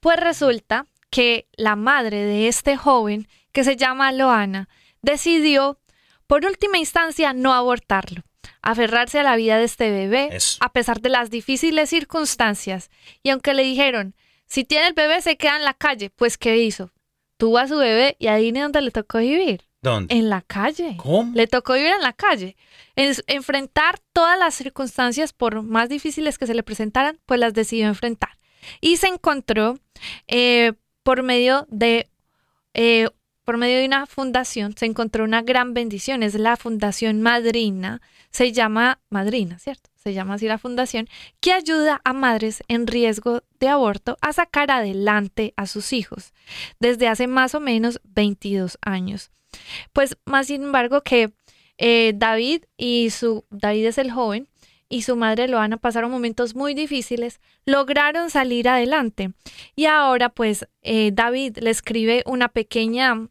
Pues resulta que la madre de este joven, que se llama Loana, decidió, por última instancia, no abortarlo, aferrarse a la vida de este bebé, Eso. a pesar de las difíciles circunstancias. Y aunque le dijeron, si tiene el bebé se queda en la calle, pues ¿qué hizo? Tuvo a su bebé y ahí es donde le tocó vivir. ¿Dónde? En la calle. ¿Cómo? Le tocó vivir en la calle. En- enfrentar todas las circunstancias, por más difíciles que se le presentaran, pues las decidió enfrentar. Y se encontró eh, por medio de eh, por medio de una fundación, se encontró una gran bendición. Es la Fundación Madrina. Se llama Madrina, ¿cierto? Se llama así la fundación, que ayuda a madres en riesgo de aborto a sacar adelante a sus hijos desde hace más o menos 22 años. Pues más sin embargo que eh, David y su, David es el joven y su madre Loana pasaron momentos muy difíciles, lograron salir adelante. Y ahora pues eh, David le escribe una pequeña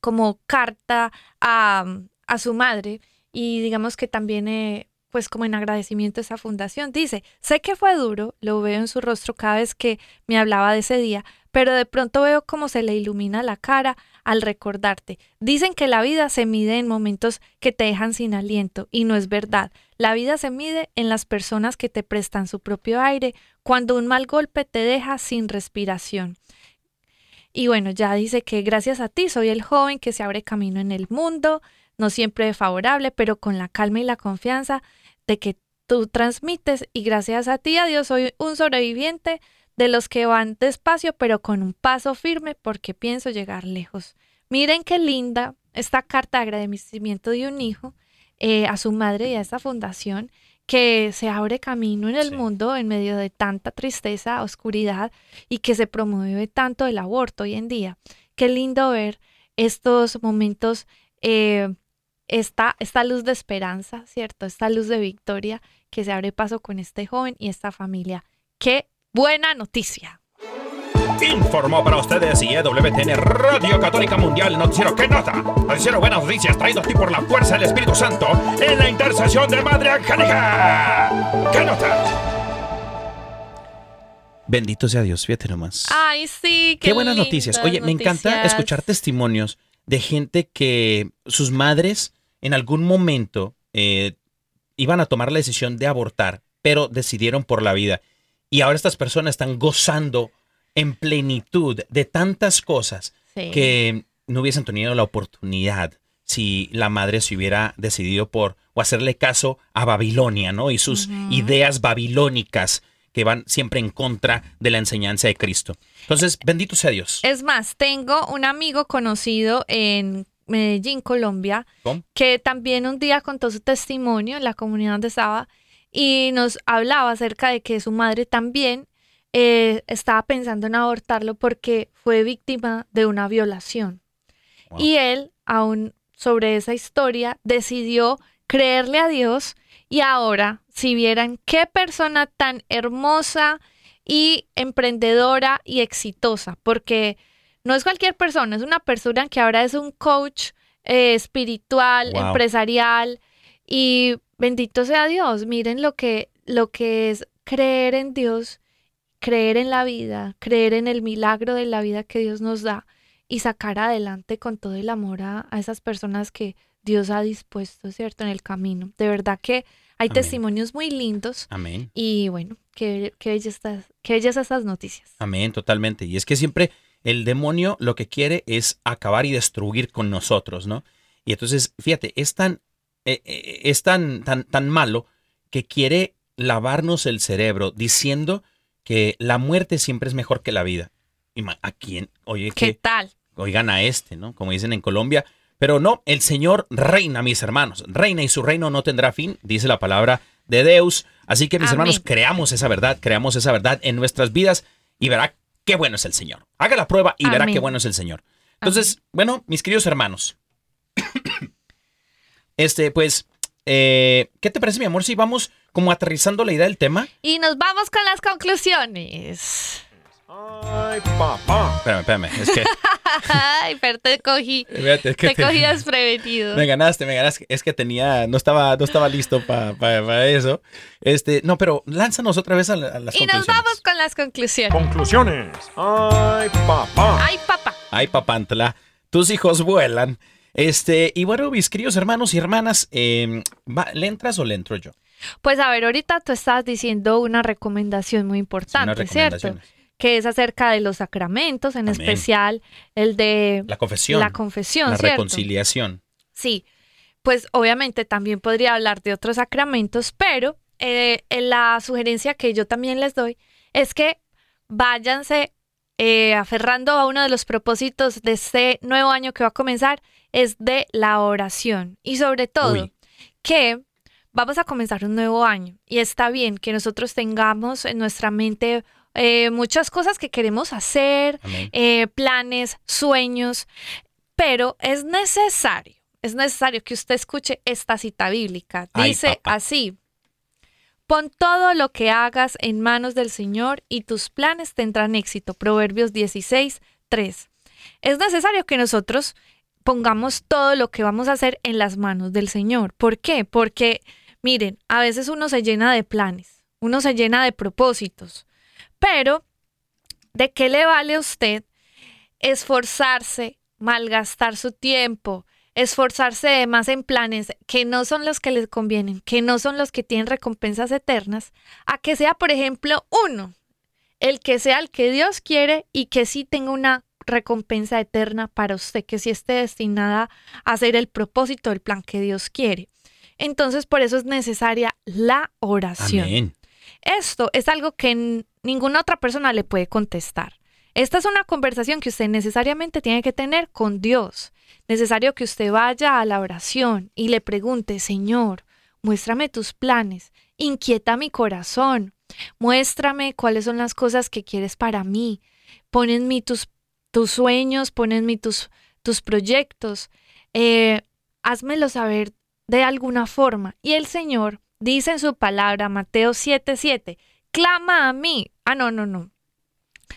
como carta a, a su madre y digamos que también eh, pues como en agradecimiento a esa fundación dice, sé que fue duro, lo veo en su rostro cada vez que me hablaba de ese día, pero de pronto veo cómo se le ilumina la cara al recordarte. Dicen que la vida se mide en momentos que te dejan sin aliento y no es verdad. La vida se mide en las personas que te prestan su propio aire cuando un mal golpe te deja sin respiración. Y bueno, ya dice que gracias a ti soy el joven que se abre camino en el mundo, no siempre favorable, pero con la calma y la confianza de que tú transmites y gracias a ti, a Dios, soy un sobreviviente de los que van despacio pero con un paso firme porque pienso llegar lejos. Miren qué linda esta carta de agradecimiento de un hijo eh, a su madre y a esta fundación que se abre camino en el Sí. mundo en medio de tanta tristeza, oscuridad y que se promueve tanto el aborto hoy en día. Qué lindo ver estos momentos, eh, esta, esta luz de esperanza, ¿cierto? Esta luz de victoria que se abre paso con este joven y esta familia. Qué buena noticia. Informó para ustedes y EWTN Radio Católica Mundial Noticiero que nota. Noticiero Buenas Noticias traído a ti por la fuerza del Espíritu Santo en la intercesión de Madre Angélica. ¿Qué nota? Bendito sea Dios, fíjate nomás. Ay, sí, qué, Qué buenas noticias. Oye, me encanta escuchar testimonios de gente que sus madres en algún momento eh, iban a tomar la decisión de abortar, pero decidieron por la vida. Y ahora estas personas están gozando en plenitud de tantas cosas Sí. que no hubiesen tenido la oportunidad si la madre se hubiera decidido por o hacerle caso a Babilonia, ¿no? Y sus ideas babilónicas que van siempre en contra de la enseñanza de Cristo. Entonces, bendito sea Dios. Es más, tengo un amigo conocido en Medellín, Colombia, ¿Cómo? que también un día contó su testimonio en la comunidad donde estaba y nos hablaba acerca de que su madre también eh, estaba pensando en abortarlo porque fue víctima de una violación. Wow. Y él, aún sobre esa historia, decidió creerle a Dios y ahora, si vieran qué persona tan hermosa y emprendedora y exitosa, porque no es cualquier persona, es una persona que ahora es un coach eh, espiritual, Wow. empresarial y bendito sea Dios. Miren lo que, lo que es creer en Dios, creer en la vida, creer en el milagro de la vida que Dios nos da y sacar adelante con todo el amor a, a esas personas que Dios ha dispuesto, ¿cierto? En el camino. De verdad que hay Amén. testimonios muy lindos Amén. y bueno, qué, qué belleza, qué belleza estas noticias. Amén, totalmente. Y es que siempre el demonio lo que quiere es acabar y destruir con nosotros, ¿no? Y entonces, fíjate, es tan, eh, eh, es tan, tan, tan malo que quiere lavarnos el cerebro diciendo que la muerte siempre es mejor que la vida. ¿A quién? Oye, ¿Qué que tal? oigan a este, ¿no? Como dicen en Colombia. Pero no, el Señor reina, mis hermanos. Reina y su reino no tendrá fin, dice la palabra de Deus. Así que, mis Amén. hermanos, creamos esa verdad, creamos esa verdad en nuestras vidas y verá qué bueno es el Señor. Haga la prueba y verá qué bueno es el Señor. Entonces, bueno, mis queridos hermanos, este, pues, eh, ¿qué te parece, mi amor, si vamos como aterrizando la idea del tema? Y nos vamos con las conclusiones. Ay, papá. Espérame, espérame, es que, (laughs) Ay, pero te cogí, fíjate, es que te cogí desprevenido. Me ganaste, me ganaste. Es que tenía, no estaba, no estaba listo para eso. Este, no, pero lánzanos otra vez a, la- a las Y nos conclusiones. vamos con las conclusiones. Conclusiones. Ay, papá. Ay, papá. Ay, papantla, tus hijos vuelan. Este, y bueno, mis queridos hermanos y hermanas, eh, va- ¿le entras o le entro yo? Pues a ver, ahorita tú estabas diciendo una recomendación muy importante, ¿cierto? Que es acerca de los sacramentos, en Amén. especial el de La confesión. la confesión, la ¿cierto? reconciliación. Sí, pues obviamente también podría hablar de otros sacramentos, pero eh, la sugerencia que yo también les doy es que váyanse eh, aferrando a uno de los propósitos de este nuevo año que va a comenzar, es de la oración. Y sobre todo, Uy. que vamos a comenzar un nuevo año y está bien que nosotros tengamos en nuestra mente eh, muchas cosas que queremos hacer, eh, planes, sueños, pero es necesario, es necesario que usted escuche esta cita bíblica. Dice así, pon todo lo que hagas en manos del Señor y tus planes tendrán éxito. Proverbios 16, 3. Es necesario que nosotros pongamos todo lo que vamos a hacer en las manos del Señor. ¿Por qué? Porque, miren, a veces uno se llena de planes, uno se llena de propósitos, pero ¿de qué le vale a usted esforzarse, malgastar su tiempo, esforzarse más en planes que no son los que les convienen, que no son los que tienen recompensas eternas, a que sea, por ejemplo, uno, el que sea el que Dios quiere y que sí tenga una recompensa eterna para usted, que sí esté destinada a hacer el propósito del plan que Dios quiere. Entonces, por eso es necesaria la oración. Amén. Esto es algo que ninguna otra persona le puede contestar. Esta es una conversación que usted necesariamente tiene que tener con Dios. Necesario que usted vaya a la oración y le pregunte, Señor, muéstrame tus planes, inquieta mi corazón, muéstrame cuáles son las cosas que quieres para mí, pon en mí tus, tus sueños, pon en mí tus, tus proyectos, eh, házmelo saber de alguna forma. Y el Señor dice en su palabra, Mateo 7:7, clama a mí. Ah, no, no, no.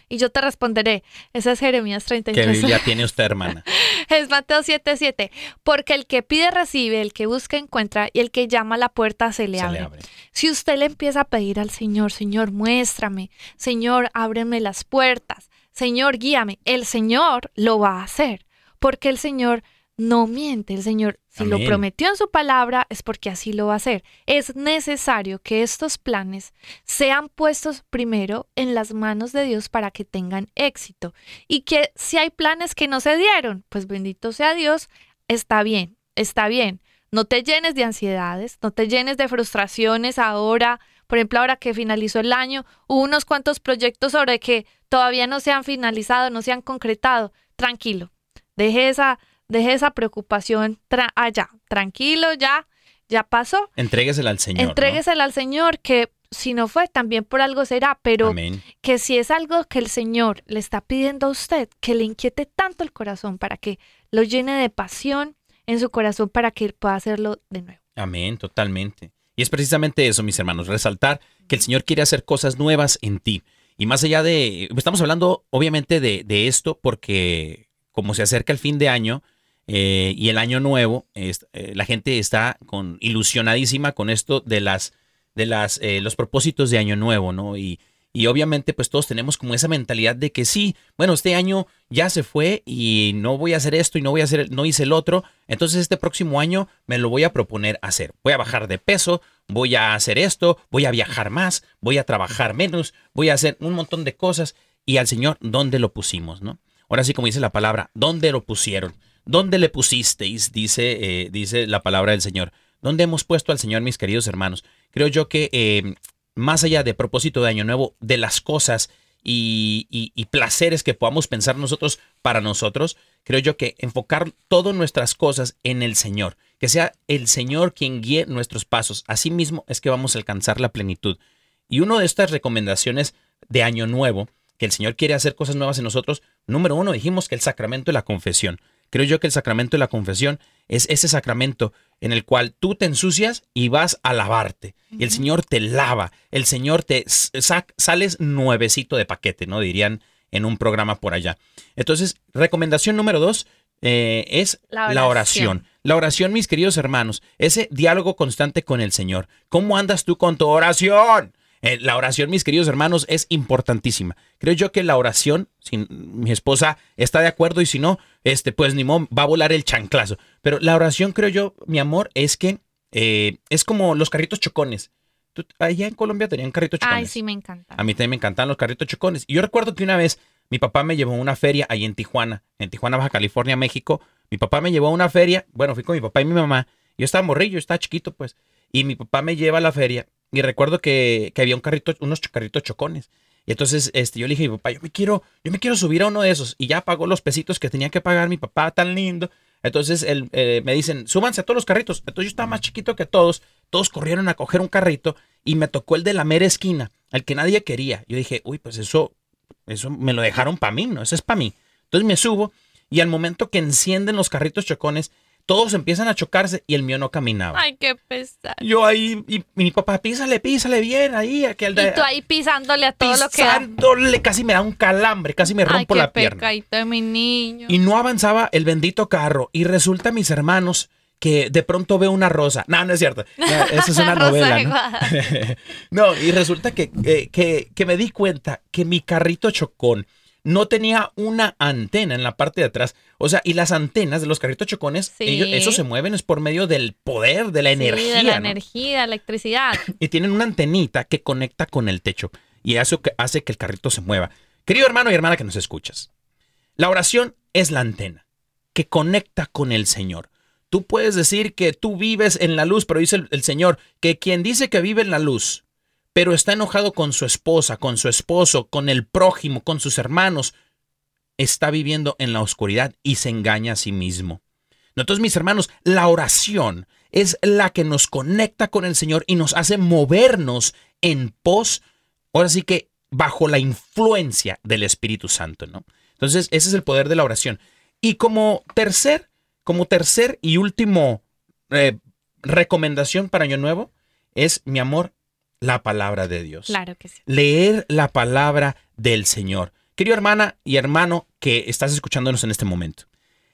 Y yo te responderé. Esa es Jeremías ¿Qué 33. Biblia (laughs) tiene usted, hermana? Es Mateo 7:7. Porque el que pide recibe, el que busca encuentra y el que llama a la puerta se le Se abre. le abre. Si usted le empieza a pedir al Señor, Señor, muéstrame, Señor, ábreme las puertas, Señor, guíame, el Señor lo va a hacer, porque el Señor no miente, el Señor, si lo prometió en su palabra, es porque así lo va a hacer. Es necesario que estos planes sean puestos primero en las manos de Dios para que tengan éxito. Y que si hay planes que no se dieron, pues bendito sea Dios, está bien, está bien. No te llenes de ansiedades, no te llenes de frustraciones ahora. Por ejemplo, ahora que finalizó el año, hubo unos cuantos proyectos sobre que todavía no se han finalizado, no se han concretado. Tranquilo, deje esa, deje esa preocupación tra- allá. Tranquilo, ya, ya pasó. Entréguesela al Señor. ¿no? Entréguesela al Señor, que si no fue, también por algo será, pero Amén. que si es algo que el Señor le está pidiendo a usted, que le inquiete tanto el corazón para que lo llene de pasión en su corazón para que él pueda hacerlo de nuevo. Amén, totalmente. Y es precisamente eso, mis hermanos, resaltar que el Señor quiere hacer cosas nuevas en ti. Y más allá de, estamos hablando obviamente de, esto porque como se acerca el fin de año eh, y el año nuevo, eh, la gente está con, ilusionadísima con esto de las, de las, eh, los propósitos de año nuevo, ¿no? Y, y obviamente pues todos tenemos como esa mentalidad de que sí, bueno, este año ya se fue y no voy a hacer esto y no voy a hacer, no hice el otro, entonces este próximo año me lo voy a proponer hacer. Voy a bajar de peso, voy a hacer esto, voy a viajar más, voy a trabajar menos, voy a hacer un montón de cosas y al Señor, ¿dónde lo pusimos, no? Ahora sí, como dice la palabra, ¿dónde lo pusieron? ¿Dónde le pusisteis? Dice, eh, dice la palabra del Señor. ¿Dónde hemos puesto al Señor, mis queridos hermanos? Creo yo que eh, más allá de propósito de Año Nuevo, de las cosas y, y- placeres que podamos pensar nosotros para nosotros, creo yo que enfocar todas nuestras cosas en el Señor, que sea el Señor quien guíe nuestros pasos. Así mismo es que vamos a alcanzar la plenitud. Y una de estas recomendaciones de Año Nuevo, que el Señor quiere hacer cosas nuevas en nosotros, número uno, dijimos que el sacramento de la confesión. Creo yo que el sacramento de la confesión es ese sacramento en el cual tú te ensucias y vas a lavarte. Y el Señor te lava, el Señor te sac- sales nuevecito de paquete, ¿no? Dirían en un programa por allá. Entonces, recomendación número dos eh, es La oración. La oración, mis queridos hermanos, ese diálogo constante con el Señor. ¿Cómo andas tú con tu oración? Eh, la oración, mis queridos hermanos, es importantísima. Creo yo que la oración, si mi esposa está de acuerdo y si no, este, pues ni modo, va a volar el chanclazo. Pero la oración, creo yo, mi amor, es que eh, es como los carritos chocones. Tú- allá en Colombia tenían carritos chocones. Ay, sí, me encanta. A mí también me encantan los carritos chocones. Y yo recuerdo que una vez mi papá me llevó a una feria ahí en Tijuana, en Tijuana, Baja California, México. Mi papá me llevó a una feria. Bueno, fui con mi papá y mi mamá. Yo estaba morrillo, estaba chiquito, pues. Y mi papá me lleva a la feria. Y recuerdo que, que había un carrito, unos carritos chocones. Y entonces este, yo le dije papá, yo me quiero, yo me quiero subir a uno de esos. Y ya pagó los pesitos que tenía que pagar mi papá, tan lindo. Entonces él, eh, me dicen, súbanse a todos los carritos. Entonces yo estaba más chiquito que todos. Todos corrieron a coger un carrito y me tocó el de la mera esquina, el que nadie quería. Yo dije, uy, pues eso, eso me lo dejaron para mí, ¿no? Eso es para mí. Entonces me subo y al momento que encienden los carritos chocones, todos empiezan a chocarse y el mío no caminaba. Ay, qué pesar. Yo ahí, y, mi papá, písale, písale bien ahí. Aquel de, Y tú ahí pisándole a todo lo que pisándole, casi me da un calambre, casi me Ay, rompo qué la pierna. de mi niño. Y no avanzaba el bendito carro. Y resulta, mis hermanos, que de pronto veo una rosa. No, no es cierto. No, (laughs) esa es una novela. ¿no? (laughs) No, y resulta que, eh, que, que me di cuenta que mi carrito chocón no tenía una antena en la parte de atrás. O sea, y las antenas de los carritos chocones, Sí. ellos, eso se mueven es por medio del poder, de la energía. De la ¿no? energía, electricidad. (laughs) y tienen una antenita que conecta con el techo y eso que hace que el carrito se mueva. Querido hermano y hermana que nos escuchas, la oración es la antena que conecta con el Señor. Tú puedes decir que tú vives en la luz, pero dice el, el Señor que quien dice que vive en la luz, pero está enojado con su esposa, con su esposo, con el prójimo, con sus hermanos, está viviendo en la oscuridad y se engaña a sí mismo. Entonces, mis hermanos, la oración es la que nos conecta con el Señor y nos hace movernos en pos, ahora sí que bajo la influencia del Espíritu Santo, ¿no? Entonces, ese es el poder de la oración. Y como tercer, como tercer y último eh, recomendación para Año Nuevo, es, mi amor, la palabra de Dios Claro que sí. leer la palabra del Señor. Querido hermana y hermano que estás escuchándonos en este momento,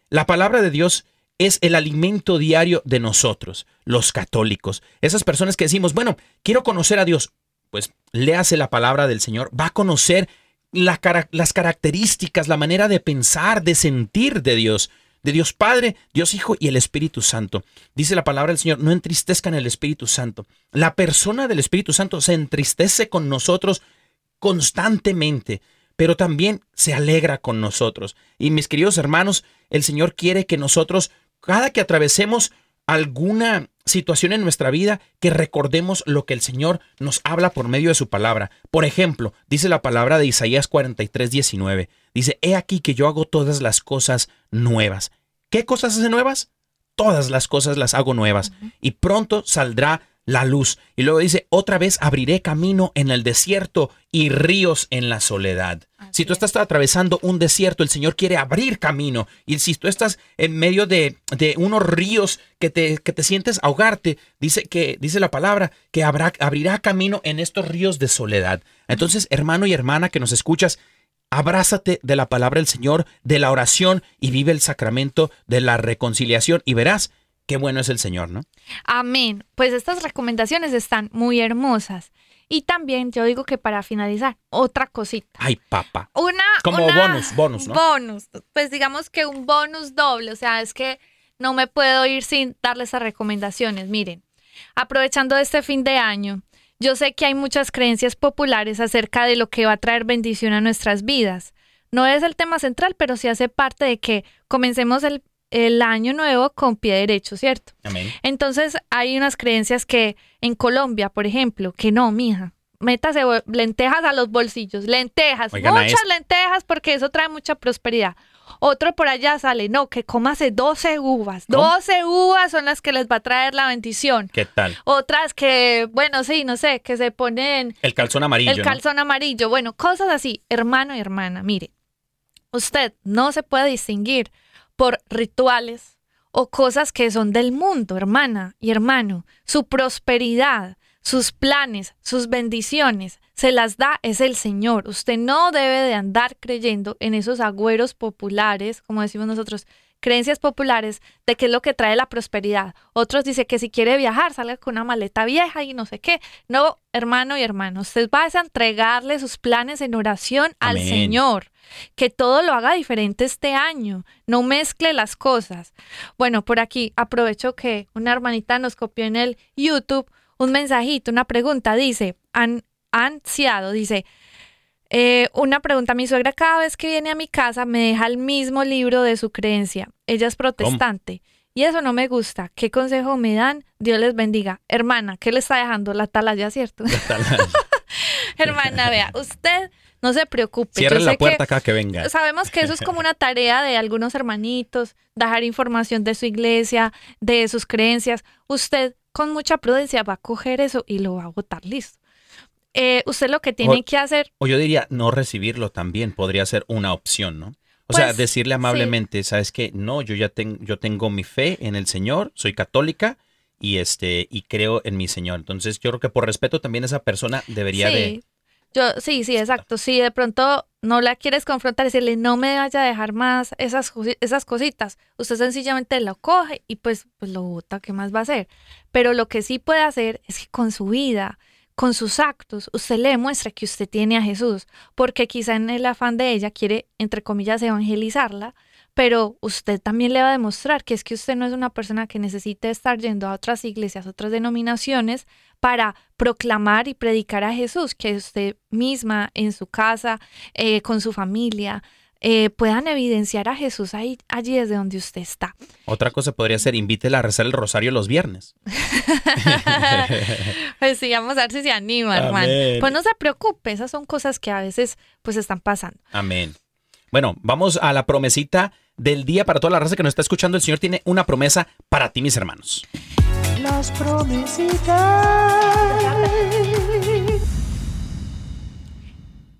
la palabra de Dios es el alimento diario de nosotros, los católicos. Esas personas que decimos, bueno, quiero conocer a Dios. Pues léase la palabra del Señor, va a conocer la cara- las características, la manera de pensar, de sentir de Dios, de Dios Padre, Dios Hijo y el Espíritu Santo. Dice la palabra del Señor, no entristezcan el Espíritu Santo. La persona del Espíritu Santo se entristece con nosotros constantemente, pero también se alegra con nosotros. Y mis queridos hermanos, el Señor quiere que nosotros, cada que atravesemos alguna situación en nuestra vida, que recordemos lo que el Señor nos habla por medio de su palabra. Por ejemplo, dice la palabra de Isaías 43, 19. Dice, he aquí que yo hago todas las cosas nuevas. ¿Qué cosas hace nuevas? Todas las cosas las hago nuevas. Y pronto saldrá la luz. Y luego dice, otra vez abriré camino en el desierto y ríos en la soledad. si tú estás atravesando un desierto, el Señor quiere abrir camino. Y si tú estás en medio de, de unos ríos que te, que te sientes ahogarte, dice que dice la palabra que habrá, abrirá camino en estos ríos de soledad. Entonces, hermano y hermana que nos escuchas, abrázate de la palabra del Señor, de la oración y vive el sacramento de la reconciliación y verás qué bueno es el Señor, ¿no? Amén. Pues estas recomendaciones están muy hermosas. Y también yo digo que para finalizar, otra cosita. Ay, papá. Una. Como una- bonus, bonus, ¿no? Bonus. Pues digamos que un bonus doble. O sea, es que no me puedo ir sin darles esas recomendaciones. Miren, aprovechando este fin de año, yo sé que hay muchas creencias populares acerca de lo que va a traer bendición a nuestras vidas. No es el tema central, pero sí hace parte de que comencemos el, el año nuevo con pie derecho, ¿cierto? Amén. Entonces hay unas creencias que en Colombia, por ejemplo, que no, mija, métase lentejas a los bolsillos, lentejas, Oigan muchas lentejas porque eso trae mucha prosperidad. Otro por allá sale, no, que cómase 12 uvas. ¿Cómo? 12 uvas son las que les va a traer la bendición. ¿Qué tal? Otras que, bueno, sí, no sé, que se ponen El calzón amarillo. el ¿no? calzón amarillo. Bueno, cosas así, hermano y hermana, mire, usted no se puede distinguir por rituales o cosas que son del mundo, hermana y hermano. Su prosperidad, sus planes, sus bendiciones, se las da es el Señor. Usted no debe de andar creyendo en esos agüeros populares, como decimos nosotros, creencias populares de qué es lo que trae la prosperidad. Otros dicen que si quiere viajar, salga con una maleta vieja y no sé qué. No, hermano y hermano, usted va a entregarle sus planes en oración al. Señor. Que todo lo haga diferente este año. No mezcle las cosas. Bueno, por aquí aprovecho que una hermanita nos copió en el YouTube un mensajito, una pregunta. Dice, han, ansiado, dice, eh, una pregunta, mi suegra cada vez que viene a mi casa me deja el mismo libro de su creencia. Ella es protestante. Y eso no me gusta. ¿Qué consejo me dan? Dios les bendiga. Hermana, ¿qué le está dejando? La atalaya, ¿cierto? (laughs) Hermana, vea, usted no se preocupe. Sé la que- puerta acá que venga. Sabemos que eso es como una tarea de algunos hermanitos, dejar información de su iglesia, de sus creencias. Usted con mucha prudencia va a coger eso y lo va a botar listo. Eh, usted lo que tiene O- que hacer, O yo diría, no recibirlo también podría ser una opción, ¿no? O sea, Pues, decirle amablemente, ¿sabes qué? No, yo ya tengo, yo tengo mi fe en el Señor, soy católica y este, y creo en mi Señor. Entonces, yo creo que por respeto también esa persona debería sí, de. yo, sí, sí, exacto. Si de pronto no la quieres confrontar, decirle no me vaya a dejar más esas, esas cositas, usted sencillamente lo coge y pues, pues lo bota, ¿qué más va a hacer? Pero lo que sí puede hacer es que con su vida, con sus actos, usted le demuestre que usted tiene a Jesús, porque quizá en el afán de ella quiere, entre comillas, evangelizarla, pero usted también le va a demostrar que es que usted no es una persona que necesite estar yendo a otras iglesias, otras denominaciones para proclamar y predicar a Jesús, que usted misma en su casa, eh, con su familia, eh, puedan evidenciar a Jesús ahí, allí desde donde usted está. Otra cosa podría ser, invítela a rezar el rosario los viernes. (laughs) (laughs) Pues sí, vamos a ver si se anima, hermano. Pues no se preocupe, esas son cosas que a veces pues están pasando. Amén. Bueno, vamos a la promesita del día para toda la raza que nos está escuchando. El Señor tiene una promesa para ti, mis hermanos. Las promesitas.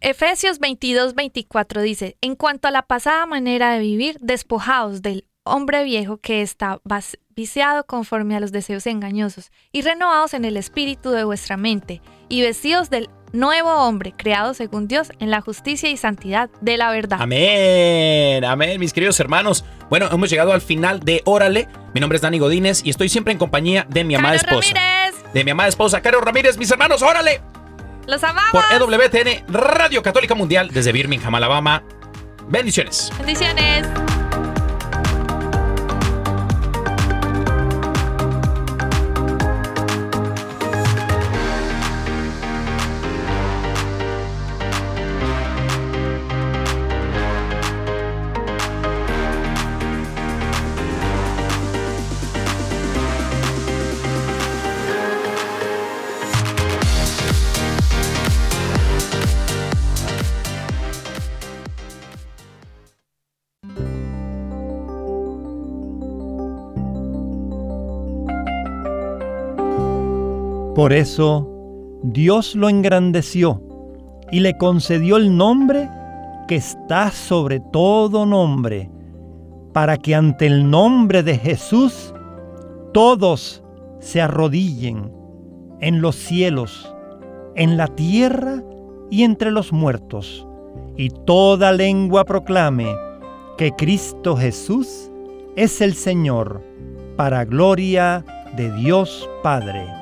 Efesios 22, 24 dice, en cuanto a la pasada manera de vivir, despojaos del hombre viejo que está viciado conforme a los deseos engañosos, y renovados en el espíritu de vuestra mente, y vestidos del nuevo hombre, creado según Dios en la justicia y santidad de la verdad. Amén, amén, mis queridos hermanos. Bueno, hemos llegado al final de Órale. Mi nombre es Dani Godínez y estoy siempre en compañía de mi amada esposa. Ramírez, De mi amada esposa, Caro Ramírez, mis hermanos, órale. Los amamos. Por EWTN, Radio Católica Mundial, desde Birmingham, Alabama. Bendiciones. Bendiciones. Por eso Dios lo engrandeció y le concedió el nombre que está sobre todo nombre, para que ante el nombre de Jesús todos se arrodillen en los cielos, en la tierra y entre los muertos, y toda lengua proclame que Cristo Jesús es el Señor, para gloria de Dios Padre.